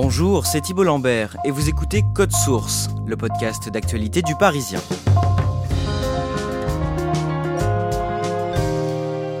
Bonjour, c'est Thibault Lambert et vous écoutez Code Source, le podcast d'actualité du Parisien.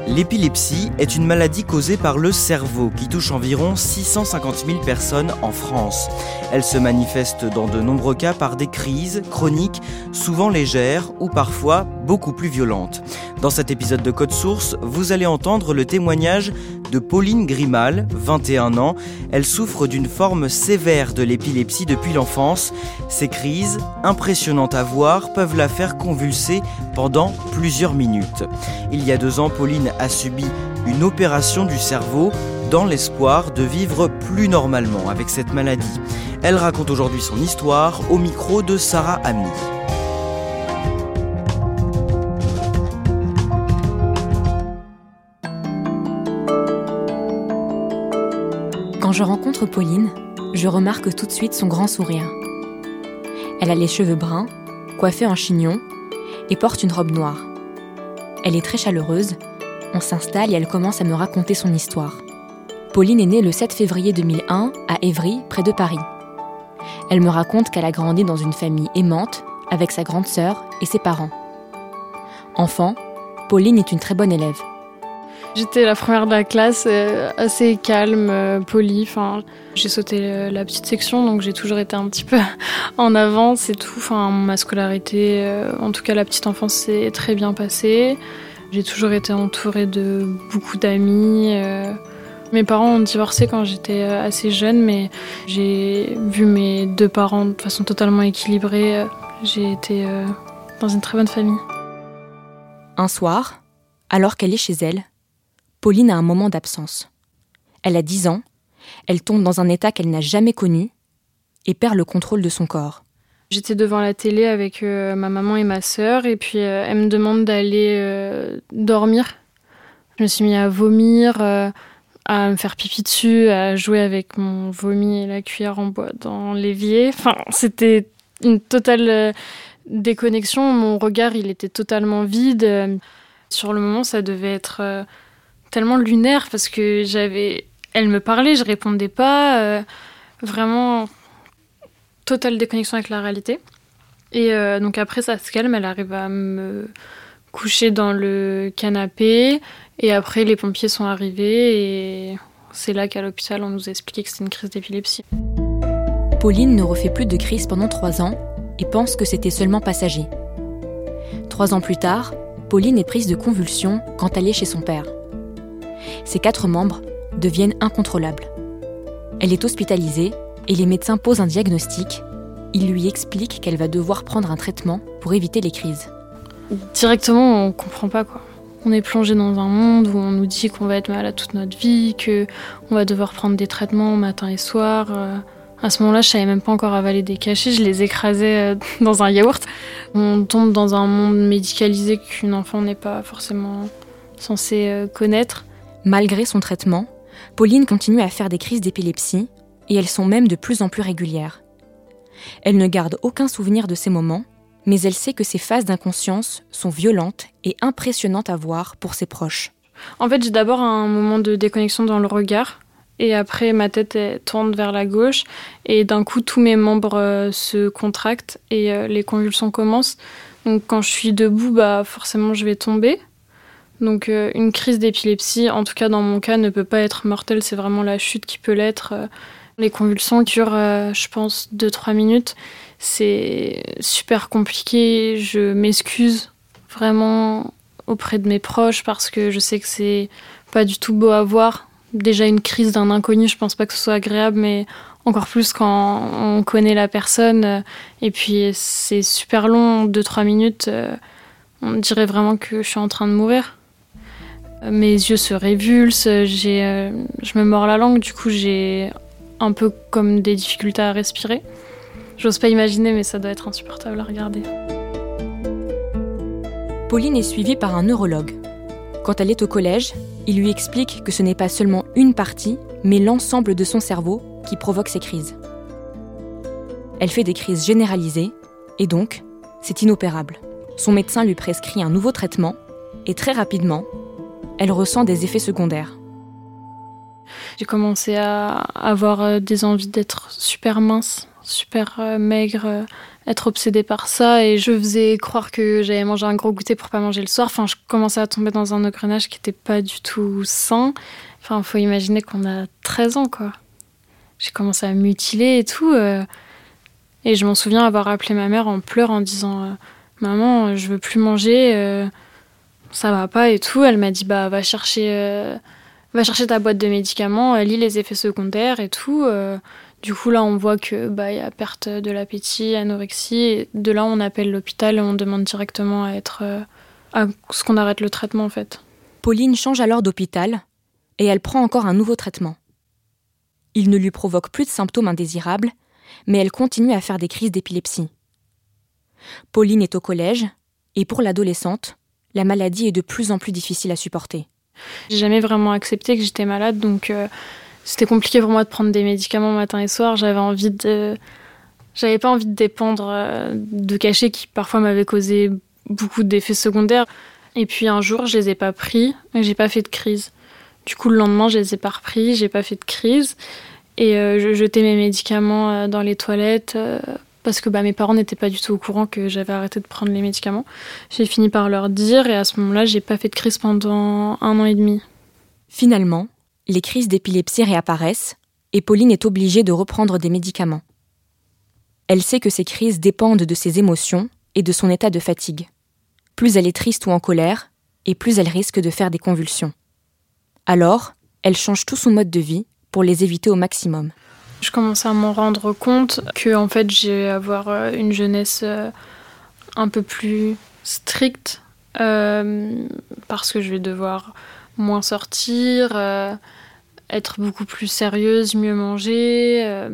L'épilepsie est une maladie causée par le cerveau qui touche environ 650 000 personnes en France. Elle se manifeste dans de nombreux cas par des crises chroniques, souvent légères ou parfois beaucoup plus violentes. Dans cet épisode de Code Source, vous allez entendre le témoignage de Pauline Grimal, 21 ans. Elle souffre d'une forme sévère de l'épilepsie depuis l'enfance. Ces crises, impressionnantes à voir, peuvent la faire convulser pendant plusieurs minutes. Il y a deux ans, Pauline a subi une opération du cerveau dans l'espoir de vivre plus normalement avec cette maladie. Elle raconte aujourd'hui son histoire au micro de Sarah Ami. Je rencontre Pauline, je remarque tout de suite son grand sourire. Elle a les cheveux bruns, coiffés en chignon, et porte une robe noire. Elle est très chaleureuse, on s'installe et elle commence à me raconter son histoire. Pauline est née le 7 février 2001 à Évry, près de Paris. Elle me raconte qu'elle a grandi dans une famille aimante, avec sa grande sœur et ses parents. Enfant, Pauline est une très bonne élève. J'étais la première de la classe, euh, assez calme, euh, polie. Enfin, j'ai sauté euh, la petite section, donc j'ai toujours été un petit peu en avance et tout. Enfin, ma scolarité, en tout cas la petite enfance, s'est très bien passée. J'ai toujours été entourée de beaucoup d'amis. Mes parents ont divorcé quand j'étais assez jeune, mais j'ai vu mes deux parents de façon totalement équilibrée. J'ai été dans une très bonne famille. Un soir, alors qu'elle est chez elle, Pauline a un moment d'absence. Elle a 10 ans, elle tombe dans un état qu'elle n'a jamais connu et perd le contrôle de son corps. J'étais devant la télé avec euh, ma maman et ma sœur, et puis euh, elle me demande d'aller euh, dormir. Je me suis mis à vomir, à me faire pipi dessus, à jouer avec mon vomi et la cuillère en bois dans l'évier. Enfin, c'était une totale déconnexion. Mon regard, il était totalement vide. Sur le moment, ça devait être tellement lunaire parce que j'avais. Elle me parlait, je répondais pas. euh, vraiment totale déconnexion avec la réalité. Et euh, donc après, ça se calme, elle arrive à me coucher dans le canapé. Et après, les pompiers sont arrivés et c'est là qu'à l'hôpital, on nous a expliqué que c'était une crise d'épilepsie. Pauline ne refait plus de crise pendant trois ans et pense que c'était seulement passager. Trois ans plus tard, Pauline est prise de convulsions quand elle est chez son père. Ses quatre membres deviennent incontrôlables. Elle est hospitalisée et les médecins posent un diagnostic. Ils lui expliquent qu'elle va devoir prendre un traitement pour éviter les crises. Directement, on comprend pas quoi. On est plongé dans un monde où on nous dit qu'on va être malade toute notre vie, que on va devoir prendre des traitements matin et soir. euh. À ce moment-là, je savais même pas encore avaler des cachets, je les écrasais euh, dans un yaourt. On tombe dans un monde médicalisé qu'une enfant n'est pas forcément censée euh, connaître. Malgré son traitement, Pauline continue à faire des crises d'épilepsie et elles sont même de plus en plus régulières. Elle ne garde aucun souvenir de ces moments, mais elle sait que ces phases d'inconscience sont violentes et impressionnantes à voir pour ses proches. En fait, j'ai d'abord un moment de déconnexion dans le regard. Et après, ma tête tourne vers la gauche. Et d'un coup, tous mes membres euh, se contractent et euh, les convulsions commencent. Donc, quand je suis debout, bah, forcément, je vais tomber. Donc une crise d'épilepsie, en tout cas dans mon cas, ne peut pas être mortelle, c'est vraiment la chute qui peut l'être. Les convulsions durent, je pense, 2-3 minutes. C'est super compliqué, je m'excuse vraiment auprès de mes proches parce que je sais que c'est pas du tout beau à voir. Déjà une crise d'un inconnu, je pense pas que ce soit agréable, mais encore plus quand on connaît la personne. Et puis c'est super long, 2-3 minutes. On dirait vraiment que je suis en train de mourir. Mes yeux se révulsent, j'ai, euh, je me mords la langue, du coup j'ai un peu comme des difficultés à respirer. J'ose pas imaginer, mais ça doit être insupportable à regarder. Pauline est suivie par un neurologue. Quand elle est au collège, il lui explique que ce n'est pas seulement une partie, mais l'ensemble de son cerveau qui provoque ces crises. Elle fait des crises généralisées, et donc, c'est inopérable. Son médecin lui prescrit un nouveau traitement, et très rapidement, elle ressent des effets secondaires. J'ai commencé à avoir euh, des envies d'être super mince, super euh, maigre, euh, être obsédée par ça et je faisais croire que j'avais mangé un gros goûter pour pas manger le soir. Enfin, je commençais à tomber dans un engrenage qui était pas du tout sain. Enfin, faut imaginer qu'on a 13 ans, quoi. J'ai commencé à mutiler et tout. Et je m'en souviens avoir appelé ma mère en pleurs en disant Maman, je veux plus manger, ça va pas et tout. Elle m'a dit Bah, va chercher, va chercher ta boîte de médicaments, lis les effets secondaires et tout. Du coup, là, on voit que bah, y a perte de l'appétit, anorexie. De là, on appelle l'hôpital et on demande directement à être euh, à ce qu'on arrête le traitement, en fait. Pauline change alors d'hôpital et elle prend encore un nouveau traitement. Il ne lui provoque plus de symptômes indésirables, mais elle continue à faire des crises d'épilepsie. Pauline est au collège et pour l'adolescente, la maladie est de plus en plus difficile à supporter. J'ai jamais vraiment accepté que j'étais malade, donc. Euh, c'était compliqué pour moi de prendre des médicaments matin et soir. J'avais envie de. J'avais pas envie de dépendre euh, de cachets qui parfois m'avaient causé beaucoup d'effets secondaires. Et puis un jour, je les ai pas pris et j'ai pas fait de crise. Du coup, le lendemain, je les ai pas repris, j'ai pas fait de crise. Et euh, je jetais mes médicaments euh, dans les toilettes parce que bah, mes parents n'étaient pas du tout au courant que j'avais arrêté de prendre les médicaments. J'ai fini par leur dire et à ce moment-là, j'ai pas fait de crise pendant un an et demi. Finalement, les crises d'épilepsie réapparaissent et Pauline est obligée de reprendre des médicaments. Elle sait que ces crises dépendent de ses émotions et de son état de fatigue. Plus elle est triste ou en colère, et plus elle risque de faire des convulsions. Alors, elle change tout son mode de vie pour les éviter au maximum. Je commence à m'en rendre compte que en fait, je vais avoir euh, une jeunesse euh, un peu plus stricte euh, parce que je vais devoir moins sortir, être beaucoup plus sérieuse, mieux manger,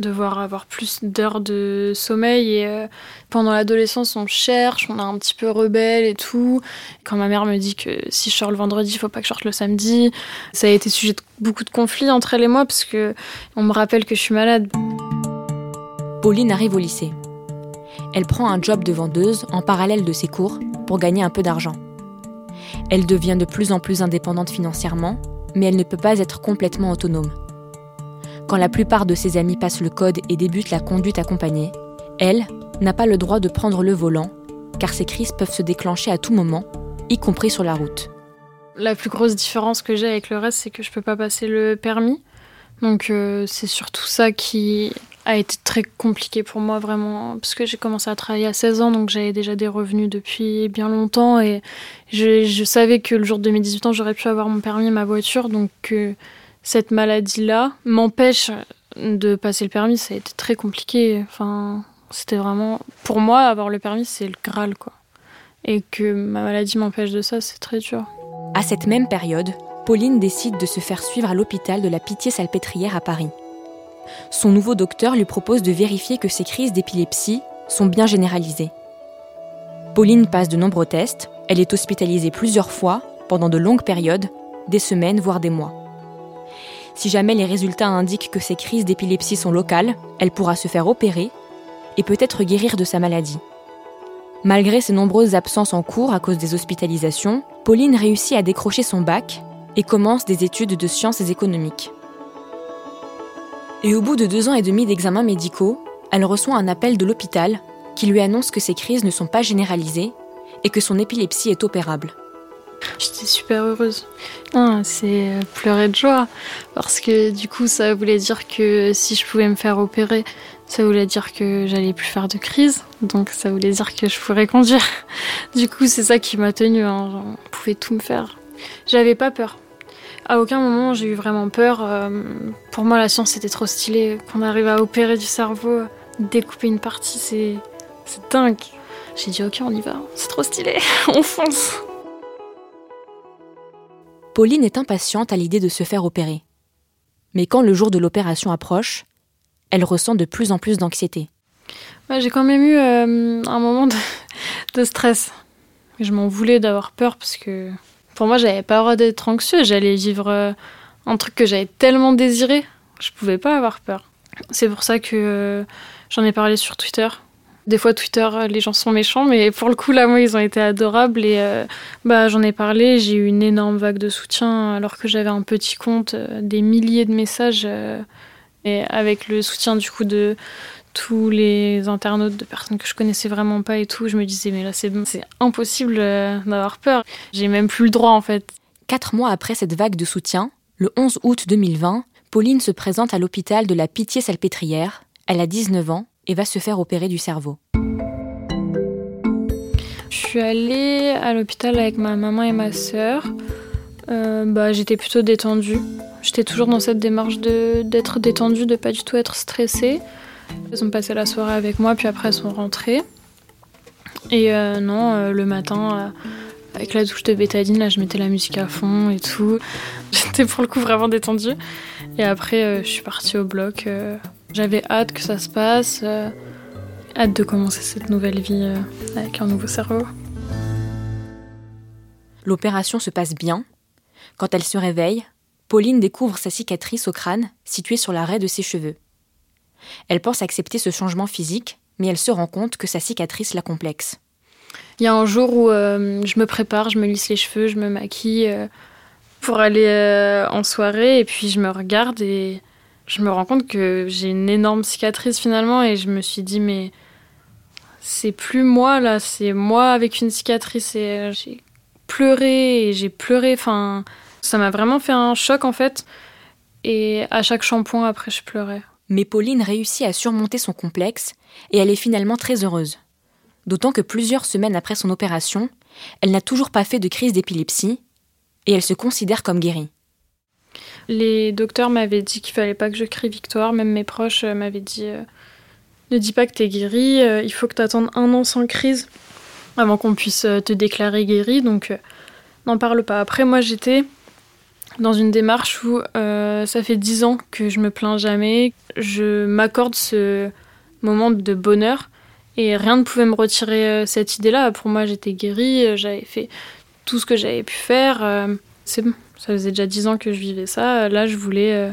devoir avoir plus d'heures de sommeil. Et euh, pendant l'adolescence, on cherche, on est un petit peu rebelle et tout. Quand ma mère me dit que si je sors le vendredi, il faut pas que je sorte le samedi, ça a été sujet de beaucoup de conflits entre elle et moi parce que on me rappelle que je suis malade. Pauline arrive au lycée. Elle prend un job de vendeuse en parallèle de ses cours pour gagner un peu d'argent. Elle devient de plus en plus indépendante financièrement mais elle ne peut pas être complètement autonome. Quand la plupart de ses amis passent le code et débutent la conduite accompagnée, elle n'a pas le droit de prendre le volant, car ces crises peuvent se déclencher à tout moment, y compris sur la route. La plus grosse différence que j'ai avec le reste, c'est que je ne peux pas passer le permis. Donc euh, c'est surtout ça qui a été très compliqué pour moi vraiment parce que j'ai commencé à travailler à 16 ans donc j'avais déjà des revenus depuis bien longtemps et je, savais que le jour de mes 18 ans j'aurais pu avoir mon permis et ma voiture donc euh, cette maladie là m'empêche de passer le permis. Ça a été très compliqué. Enfin c'était vraiment pour moi avoir le permis c'est le graal quoi. Et que ma maladie m'empêche de ça c'est très dur. À cette même période Pauline décide de se faire suivre à l'hôpital de la Pitié-Salpêtrière à Paris. Son nouveau docteur lui propose de vérifier que ses crises d'épilepsie sont bien généralisées. Pauline passe de nombreux tests, elle est hospitalisée plusieurs fois, pendant de longues périodes, des semaines voire des mois. Si jamais les résultats indiquent que ses crises d'épilepsie sont locales, elle pourra se faire opérer et peut-être guérir de sa maladie. Malgré ses nombreuses absences en cours à cause des hospitalisations, Pauline réussit à décrocher son bac et commence des études de sciences économiques. Et au bout de deux ans et demi d'examens médicaux, elle reçoit un appel de l'hôpital qui lui annonce que ses crises ne sont pas généralisées et que son épilepsie est opérable. J'étais super heureuse. c'est pleurer de joie parce que du coup ça voulait dire que si je pouvais me faire opérer, ça voulait dire que j'allais plus faire de crise, donc ça voulait dire que je pourrais conduire. Du coup c'est ça qui m'a tenue, hein. on pouvait tout me faire. J'avais pas peur. À aucun moment j'ai eu vraiment peur. Euh, pour moi la science c'était trop stylé. Qu'on arrive à opérer du cerveau, découper une partie, c'est dingue. J'ai dit ok on y va, c'est trop stylé, on fonce. Pauline est impatiente à l'idée de se faire opérer. Mais quand le jour de l'opération approche, elle ressent de plus en plus d'anxiété. j'ai quand même eu euh, un moment de, stress. Je m'en voulais d'avoir peur parce que pour moi, j'avais pas le droit d'être anxieux. J'allais vivre euh, un truc que j'avais tellement désiré. Je pouvais pas avoir peur. C'est pour ça que euh, j'en ai parlé sur Twitter. Des fois, Twitter, les gens sont méchants, mais pour le coup, là, moi, ils ont été adorables. Et bah, j'en ai parlé. J'ai eu une énorme vague de soutien alors que j'avais un petit compte, des milliers de messages. Et avec le soutien du coup de tous les internautes, de personnes que je connaissais vraiment pas et tout, je me disais mais là c'est impossible euh, d'avoir peur. J'ai même plus le droit en fait. Quatre mois après cette vague de soutien, le 11 août 2020, Pauline se présente à l'hôpital de la Pitié-Salpêtrière. Elle a 19 ans et va se faire opérer du cerveau. Je suis allée à l'hôpital avec ma maman et ma sœur. Euh, bah, j'étais plutôt détendue. J'étais toujours dans cette démarche d'être détendue, de pas du tout être stressée. Elles ont passé la soirée avec moi, puis après elles sont rentrées. Et euh, non, euh, le matin, avec la douche de bétadine, là, je mettais la musique à fond et tout. J'étais pour le coup vraiment détendue. Et après, je suis partie au bloc. J'avais hâte que ça se passe, hâte de commencer cette nouvelle vie avec un nouveau cerveau. L'opération se passe bien. Quand elle se réveille, Pauline découvre sa cicatrice au crâne, située sur l'arrêt de ses cheveux. Elle pense accepter ce changement physique, mais elle se rend compte que sa cicatrice la complexe. Il y a un jour où euh, je me prépare, je me lisse les cheveux, je me maquille euh, pour aller euh, en soirée, et puis je me regarde et je me rends compte que j'ai une énorme cicatrice finalement, et je me suis dit, mais c'est plus moi là, c'est moi avec une cicatrice, et j'ai pleuré, et j'ai pleuré, enfin ça m'a vraiment fait un choc en fait. Et à chaque shampoing, après, je pleurais. Mais Pauline réussit à surmonter son complexe et elle est finalement très heureuse. D'autant que plusieurs semaines après son opération, elle n'a toujours pas fait de crise d'épilepsie et elle se considère comme guérie. Les docteurs m'avaient dit qu'il fallait pas que je crie victoire, même mes proches euh, m'avaient dit euh, ne dis pas que tu es guérie, euh, il faut que tu attendes un an sans crise avant qu'on puisse te déclarer guérie, donc n'en parle pas. Après, moi j'étais dans une démarche où ça fait dix ans que je me plains jamais. Je m'accorde ce moment de bonheur et rien ne pouvait me retirer cette idée-là. Pour moi, j'étais guérie, j'avais fait tout ce que j'avais pu faire. C'est bon, ça faisait déjà dix ans que je vivais ça. Là, je voulais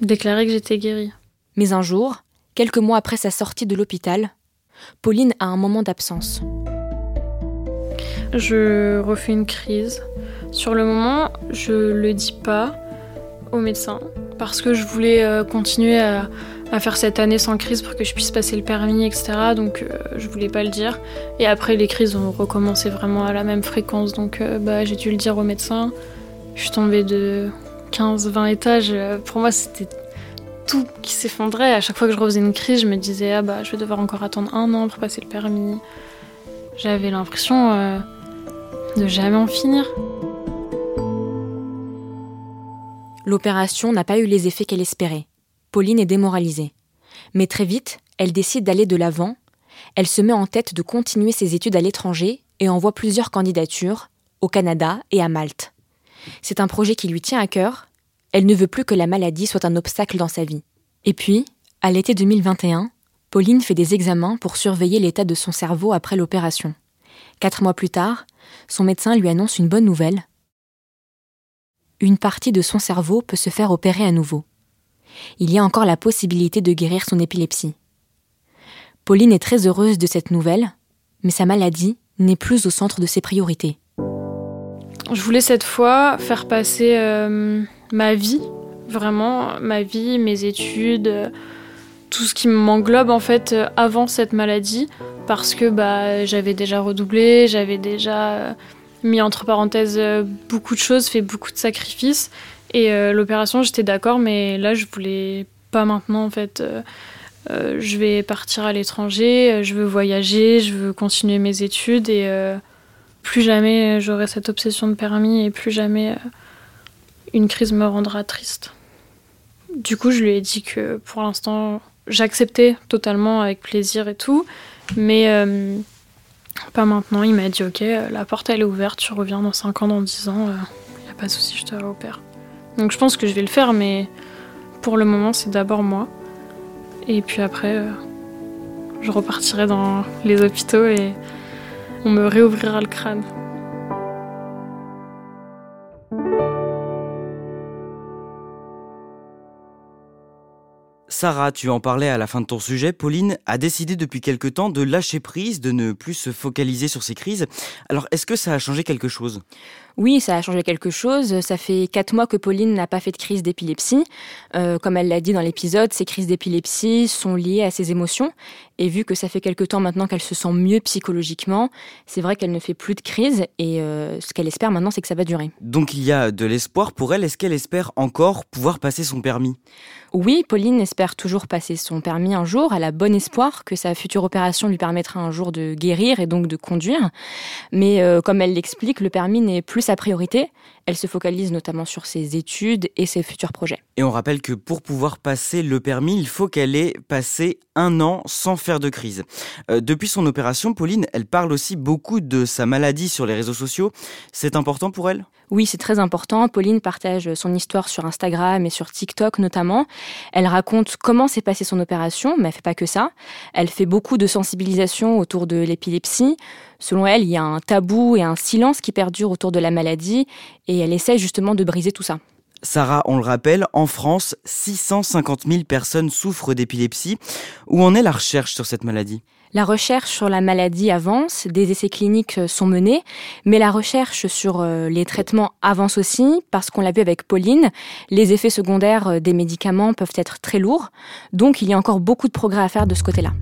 déclarer que j'étais guérie. Mais un jour, quelques mois après sa sortie de l'hôpital, Pauline a un moment d'absence. Je refais une crise. Sur le moment, je le dis pas au médecin parce que je voulais euh, continuer à, faire cette année sans crise pour que je puisse passer le permis, etc. Donc euh, je voulais pas le dire. Et après, les crises ont recommencé vraiment à la même fréquence. Donc euh, bah, j'ai dû le dire au médecin. Je suis tombée de 15-20 étages. Pour moi, c'était tout qui s'effondrait. À chaque fois que je refaisais une crise, je me disais ah bah je vais devoir encore attendre un an pour passer le permis. J'avais l'impression de jamais en finir. L'opération n'a pas eu les effets qu'elle espérait. Pauline est démoralisée. Mais très vite, elle décide d'aller de l'avant. Elle se met en tête de continuer ses études à l'étranger et envoie plusieurs candidatures, au Canada et à Malte. C'est un projet qui lui tient à cœur. Elle ne veut plus que la maladie soit un obstacle dans sa vie. Et puis, à l'été 2021, Pauline fait des examens pour surveiller l'état de son cerveau après l'opération. Quatre mois plus tard, son médecin lui annonce une bonne nouvelle une partie de son cerveau peut se faire opérer à nouveau. Il y a encore la possibilité de guérir son épilepsie. Pauline est très heureuse de cette nouvelle, mais sa maladie n'est plus au centre de ses priorités. Je voulais cette fois faire passer euh, ma vie, vraiment ma vie, mes études, euh, tout ce qui m'englobe en fait euh, avant cette maladie, parce que bah, j'avais déjà redoublé, j'avais déjà mis entre parenthèses beaucoup de choses, fait beaucoup de sacrifices. Et l'opération, j'étais d'accord, mais là, je voulais pas maintenant en fait. je vais partir à l'étranger, je veux voyager, je veux continuer mes études et plus jamais j'aurai cette obsession de permis et plus jamais une crise me rendra triste. Du coup, je lui ai dit que pour l'instant, j'acceptais totalement avec plaisir et tout, mais euh, pas maintenant. Il m'a dit Ok, la porte elle est ouverte, tu reviens dans 5 ans, dans 10 ans, il euh, n'y a pas de souci, je te réopère. Donc je pense que je vais le faire, mais pour le moment, c'est d'abord moi. Et puis après, euh, je repartirai dans les hôpitaux et on me réouvrira le crâne. Sarah, tu en parlais à la fin de ton sujet, Pauline a décidé depuis quelque temps de lâcher prise, de ne plus se focaliser sur ses crises. Alors est-ce que ça a changé quelque chose? Oui, ça a changé quelque chose. Ça fait quatre mois que Pauline n'a pas fait de crise d'épilepsie. Euh, comme elle l'a dit dans l'épisode, ces crises d'épilepsie sont liées à ses émotions. Et vu que ça fait quelque temps maintenant qu'elle se sent mieux psychologiquement, c'est vrai qu'elle ne fait plus de crise. Et euh, ce qu'elle espère maintenant, c'est que ça va durer. Donc il y a de l'espoir pour elle. Est-ce qu'elle espère encore pouvoir passer son permis? Oui, Pauline espère toujours passer son permis un jour. Elle a bon espoir que sa future opération lui permettra un jour de guérir et donc de conduire. Mais euh, comme elle l'explique, le permis n'est plus sa priorité. Elle se focalise notamment sur ses études et ses futurs projets. Et on rappelle que pour pouvoir passer le permis, il faut qu'elle ait passé un an sans faire de crise. Euh, depuis son opération, Pauline, elle parle aussi beaucoup de sa maladie sur les réseaux sociaux. C'est important pour elle? Oui, c'est très important. Pauline partage son histoire sur Instagram et sur TikTok notamment. Elle raconte comment s'est passée son opération, mais elle fait pas que ça. Elle fait beaucoup de sensibilisation autour de l'épilepsie. Selon elle, il y a un tabou et un silence qui perdurent autour de la maladie et elle essaie justement de briser tout ça. Sarah, on le rappelle, en France, 650 000 personnes souffrent d'épilepsie. Où en est la recherche sur cette maladie? La recherche sur la maladie avance, des essais cliniques sont menés, mais la recherche sur euh, les traitements avance aussi, parce qu'on l'a vu avec Pauline, les effets secondaires euh, des médicaments peuvent être très lourds, donc il y a encore beaucoup de progrès à faire de ce côté-là.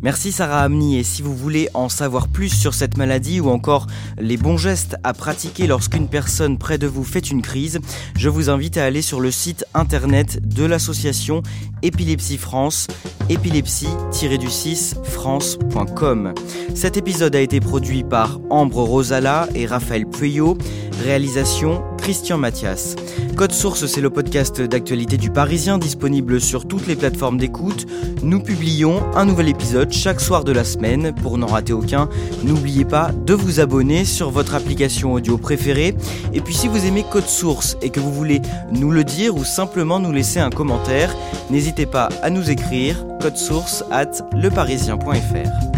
Merci Sarah Amni et si vous voulez en savoir plus sur cette maladie ou encore les bons gestes à pratiquer lorsqu'une personne près de vous fait une crise, je vous invite à aller sur le site internet de l'association Épilepsie France, épilepsie-du-6 france.com. Cet épisode a été produit par Ambre Rosala et Raphaël Pueyo, réalisation Christian Mathias. Code Source, c'est le podcast d'actualité du Parisien disponible sur toutes les plateformes d'écoute. Nous publions un nouvel épisode chaque soir de la semaine. Pour n'en rater aucun, n'oubliez pas de vous abonner sur votre application audio préférée. Et puis si vous aimez Code Source et que vous voulez nous le dire ou simplement nous laisser un commentaire, n'hésitez pas à nous écrire code source at leparisien.fr.